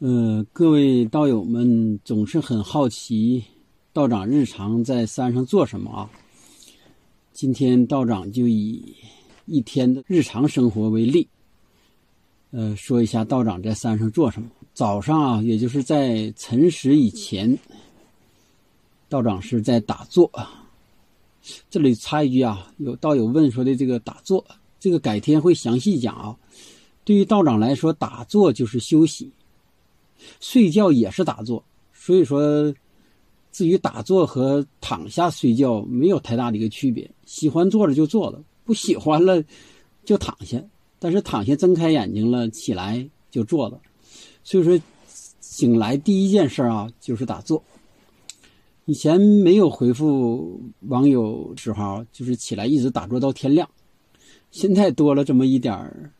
呃，各位道友们总是很好奇，道长日常在山上做什么啊？今天道长就以一天的日常生活为例，呃，说一下道长在山上做什么。早上啊，也就是在晨时以前，道长是在打坐。这里插一句啊，有道友问说的这个打坐，这个改天会详细讲啊。对于道长来说，打坐就是休息。睡觉也是打坐，所以说，至于打坐和躺下睡觉没有太大的一个区别。喜欢坐着就坐了，不喜欢了就躺下。但是躺下睁开眼睛了，起来就坐了。所以说，醒来第一件事啊就是打坐。以前没有回复网友时候，就是起来一直打坐到天亮。现在多了这么一点儿。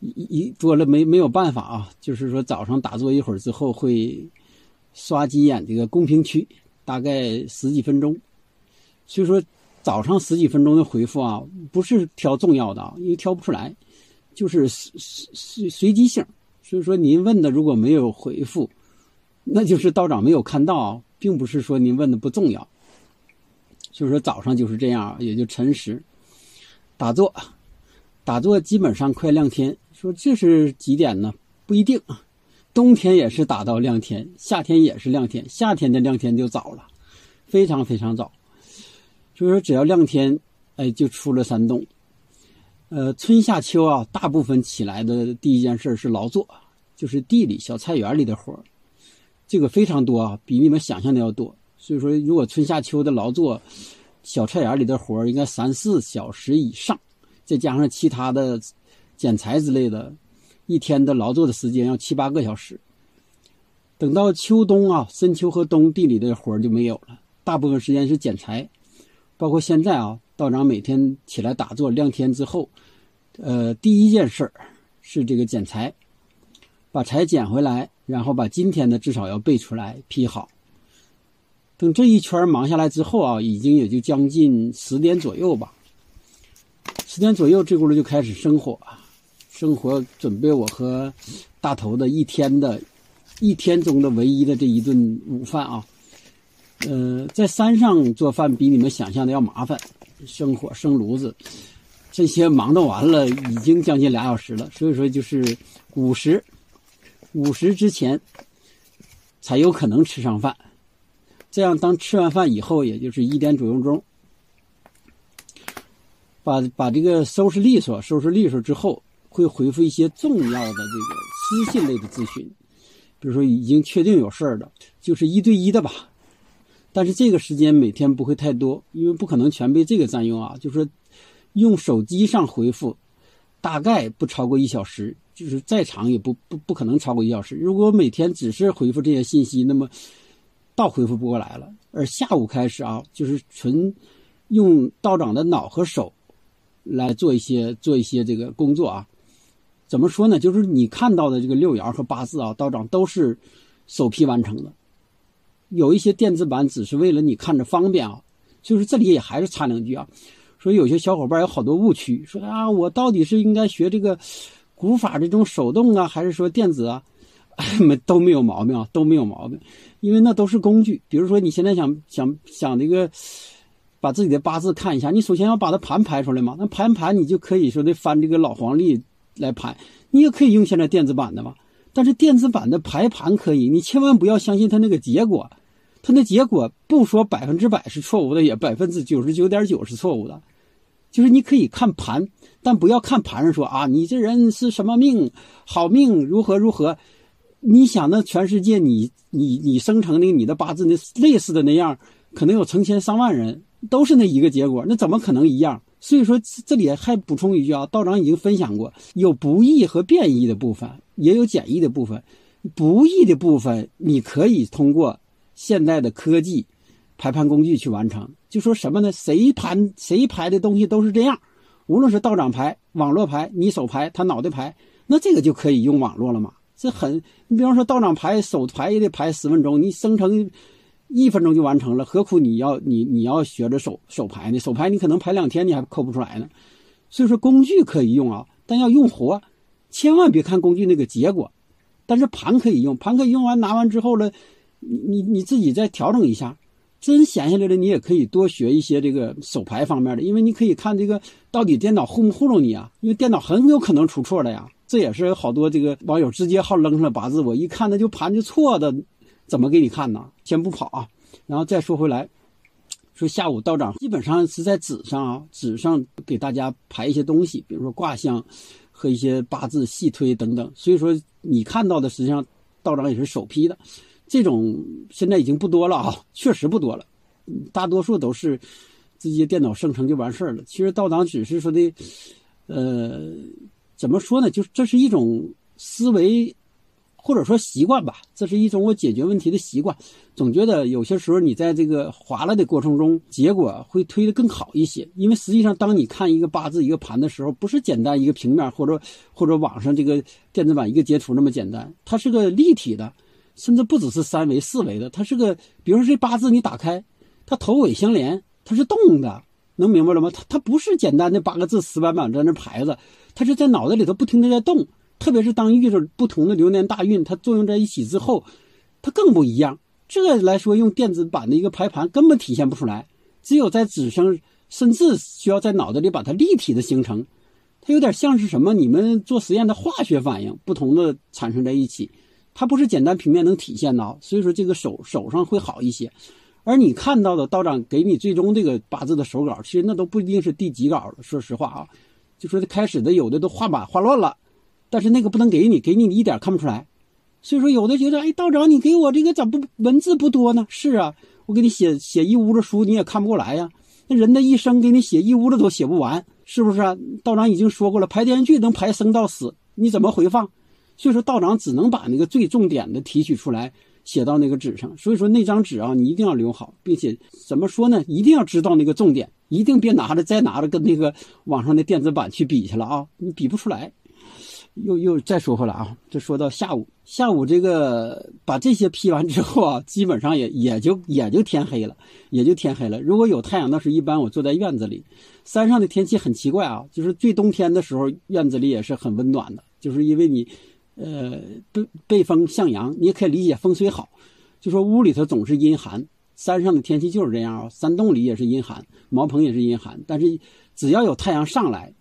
一一多了没没有办法啊，就是说早上打坐一会儿之后会刷几眼这个公屏区，大概十几分钟。所以说早上十几分钟的回复啊，不是挑重要的，因为挑不出来，就是随随随机性。所以说您问的如果没有回复，那就是道长没有看到，并不是说您问的不重要。所以说早上就是这样，也就晨时打坐，打坐基本上快亮天。说这是几点呢？不一定啊，冬天也是打到亮天，夏天也是亮天。夏天的亮天就早了，非常非常早。就是说，只要亮天，哎，就出了山洞。呃，春夏秋啊，大部分起来的第一件事是劳作，就是地里小菜园里的活这个非常多啊，比你们想象的要多。所以说，如果春夏秋的劳作，小菜园里的活应该三四小时以上，再加上其他的。剪裁之类的，一天的劳作的时间要七八个小时。等到秋冬啊，深秋和冬地里的活儿就没有了，大部分时间是剪裁。包括现在啊，道长每天起来打坐亮天之后，呃，第一件事儿是这个剪裁，把柴剪回来，然后把今天的至少要备出来劈好。等这一圈忙下来之后啊，已经也就将近十点左右吧。十点左右，这轱辘就开始生火。生活准备我和大头的一天的，一天中的唯一的这一顿午饭啊，呃，在山上做饭比你们想象的要麻烦，生火生炉子，这些忙到完了已经将近俩小时了，所以说就是午时，午时之前才有可能吃上饭，这样当吃完饭以后，也就是一点左右钟，把把这个收拾利索，收拾利索之后。会回复一些重要的这个私信类的咨询，比如说已经确定有事儿的，就是一对一的吧。但是这个时间每天不会太多，因为不可能全被这个占用啊。就是说，用手机上回复，大概不超过一小时，就是再长也不不不可能超过一小时。如果每天只是回复这些信息，那么倒回复不过来了。而下午开始啊，就是纯用道长的脑和手来做一些做一些这个工作啊。怎么说呢？就是你看到的这个六爻和八字啊，道长都是首批完成的。有一些电子版只是为了你看着方便啊。就是这里也还是插两句啊，说有些小伙伴有好多误区，说啊，我到底是应该学这个古法这种手动啊，还是说电子啊？没都没有毛病啊，都没有毛病，因为那都是工具。比如说你现在想想想这个把自己的八字看一下，你首先要把它盘排出来嘛。那盘盘你就可以说的翻这个老黄历。来排，你也可以用现在电子版的嘛。但是电子版的排盘可以，你千万不要相信它那个结果，它那结果不说百分之百是错误的，也百分之九十九点九是错误的。就是你可以看盘，但不要看盘上说啊，你这人是什么命，好命如何如何。你想那全世界你你你生成的你的八字那类似的那样，可能有成千上万人都是那一个结果，那怎么可能一样？所以说，这里还补充一句啊，道长已经分享过，有不易和变易的部分，也有简易的部分。不易的部分，你可以通过现代的科技排盘工具去完成。就说什么呢？谁盘谁排的东西都是这样，无论是道长排、网络排、你手排、他脑袋排，那这个就可以用网络了嘛？这很，你比方说道长排手排也得排十分钟，你生成。一分钟就完成了，何苦你要你你要学着手手排呢？手排你可能排两天你还抠不出来呢。所以说工具可以用啊，但要用活，千万别看工具那个结果，但是盘可以用，盘可以用完拿完之后呢，你你你自己再调整一下。真闲下来了，你也可以多学一些这个手牌方面的，因为你可以看这个到底电脑糊不糊弄你啊？因为电脑很有可能出错的呀。这也是好多这个网友直接好扔上了八字，我一看那就盘就错的，怎么给你看呢？先不跑啊，然后再说回来，说下午道长基本上是在纸上啊，纸上给大家排一些东西，比如说卦象和一些八字细推等等。所以说你看到的实际上道长也是首批的，这种现在已经不多了啊，确实不多了，大多数都是直接电脑生成就完事儿了。其实道长只是说的，呃。怎么说呢？就是这是一种思维，或者说习惯吧。这是一种我解决问题的习惯。总觉得有些时候你在这个划拉的过程中，结果会推得更好一些。因为实际上，当你看一个八字、一个盘的时候，不是简单一个平面或者或者网上这个电子版一个截图那么简单，它是个立体的，甚至不只是三维、四维的。它是个，比如说这八字你打开，它头尾相连，它是动的。能明白了吗？它它不是简单的八个字死板板在那排着，它是在脑袋里头不停的在动。特别是当遇着不同的流年大运，它作用在一起之后，它更不一样。这来说，用电子版的一个排盘根本体现不出来，只有在纸上，甚至需要在脑子里把它立体的形成。它有点像是什么？你们做实验的化学反应，不同的产生在一起，它不是简单平面能体现的。所以说，这个手手上会好一些。而你看到的道长给你最终这个八字的手稿，其实那都不一定是第几稿了。说实话啊，就说开始的有的都画满画乱了，但是那个不能给你，给你你一点看不出来。所以说有的觉得，哎，道长你给我这个咋不文字不多呢？是啊，我给你写写一屋子书，你也看不过来呀。那人的一生给你写一屋子都写不完，是不是啊？道长已经说过了，拍电视剧能拍生到死，你怎么回放？所以说道长只能把那个最重点的提取出来。写到那个纸上，所以说那张纸啊，你一定要留好，并且怎么说呢？一定要知道那个重点，一定别拿着再拿着跟那个网上的电子版去比去了啊，你比不出来。又又再说回来啊，这说到下午，下午这个把这些批完之后啊，基本上也也就也就天黑了，也就天黑了。如果有太阳，那是一般我坐在院子里。山上的天气很奇怪啊，就是最冬天的时候，院子里也是很温暖的，就是因为你。呃，背背风向阳，你也可以理解风水好。就说屋里头总是阴寒，山上的天气就是这样啊。山洞里也是阴寒，茅棚也是阴寒。但是只要有太阳上来，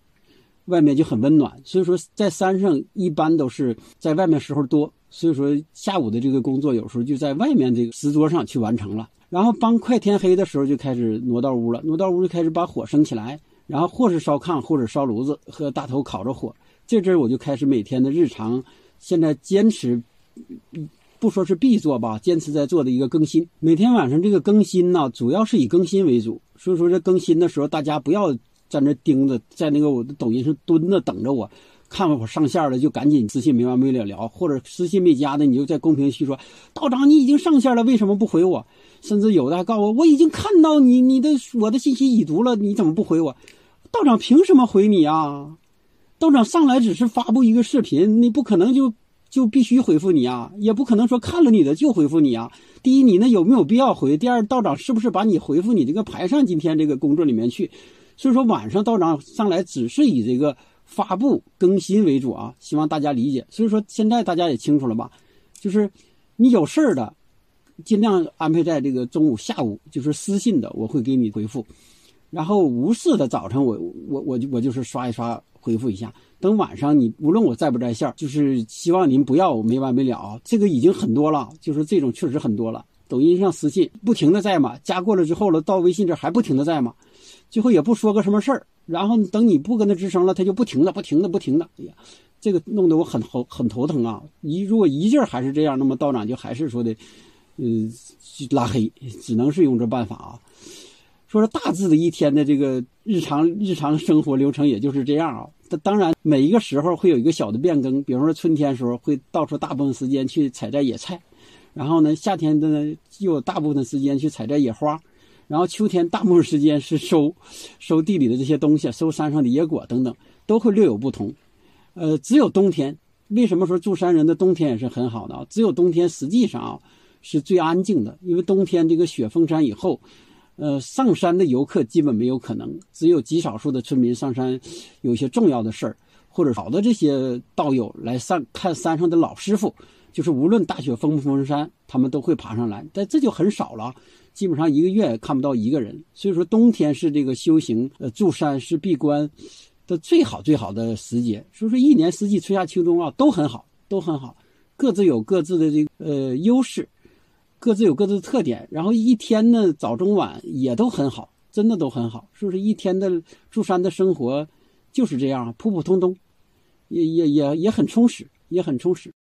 外面就很温暖。所以说，在山上一般都是在外面时候多。所以说，下午的这个工作有时候就在外面这个石桌上去完成了。然后帮快天黑的时候就开始挪到屋了，挪到屋就开始把火升起来，然后或是烧炕，或者烧炉子，和大头烤着火。这阵我就开始每天的日常。现在坚持，不说是必做吧，坚持在做的一个更新。每天晚上这个更新呢，主要是以更新为主。所以说这更新的时候，大家不要在那盯着，在那个我的抖音上蹲着等着我，看完我上线了就赶紧私信没完没了聊，或者私信没加的你就在公屏去说道长你已经上线了，为什么不回我？甚至有的还告诉我我已经看到你你的我的信息已读了，你怎么不回我？道长凭什么回你啊？道长上来只是发布一个视频，你不可能就就必须回复你啊，也不可能说看了你的就回复你啊。第一，你那有没有必要回？第二，道长是不是把你回复你这个排上今天这个工作里面去？所以说晚上道长上来只是以这个发布更新为主啊，希望大家理解。所以说现在大家也清楚了吧？就是你有事儿的，尽量安排在这个中午、下午，就是私信的，我会给你回复。然后无事的早晨，我我我就我就是刷一刷。回复一下，等晚上你无论我在不在线，就是希望您不要没完没了。这个已经很多了，就是这种确实很多了。抖音上私信不停的在嘛，加过了之后了，到微信这还不停的在嘛，最后也不说个什么事儿，然后等你不跟他吱声了，他就不停的、不停的、不停的。哎呀，这个弄得我很头很头疼啊！一如果一劲儿还是这样，那么道长就还是说的，嗯，拉黑，只能是用这办法啊。说是大致的一天的这个日常日常生活流程，也就是这样啊。当然，每一个时候会有一个小的变更，比方说春天时候会到处大部分时间去采摘野菜，然后呢，夏天的呢又有大部分时间去采摘野花，然后秋天大部分时间是收 收地里的这些东西，收山上的野果等等，都会略有不同。呃，只有冬天，为什么说住山人的冬天也是很好的啊？只有冬天实际上啊是最安静的，因为冬天这个雪封山以后。呃，上山的游客基本没有可能，只有极少数的村民上山，有些重要的事儿，或者好的这些道友来上看山上的老师傅，就是无论大雪封不封山，他们都会爬上来，但这就很少了，基本上一个月看不到一个人。所以说，冬天是这个修行呃住山是闭关的最好最好的时节。所以说，一年四季春夏秋冬啊都很好，都很好，各自有各自的这个呃优势，各自有各自的特点。然后一天呢早中晚也都很好，真的都很好。是不是一天的住山的生活就是这样普普通通？也也也也很充实，也很充实。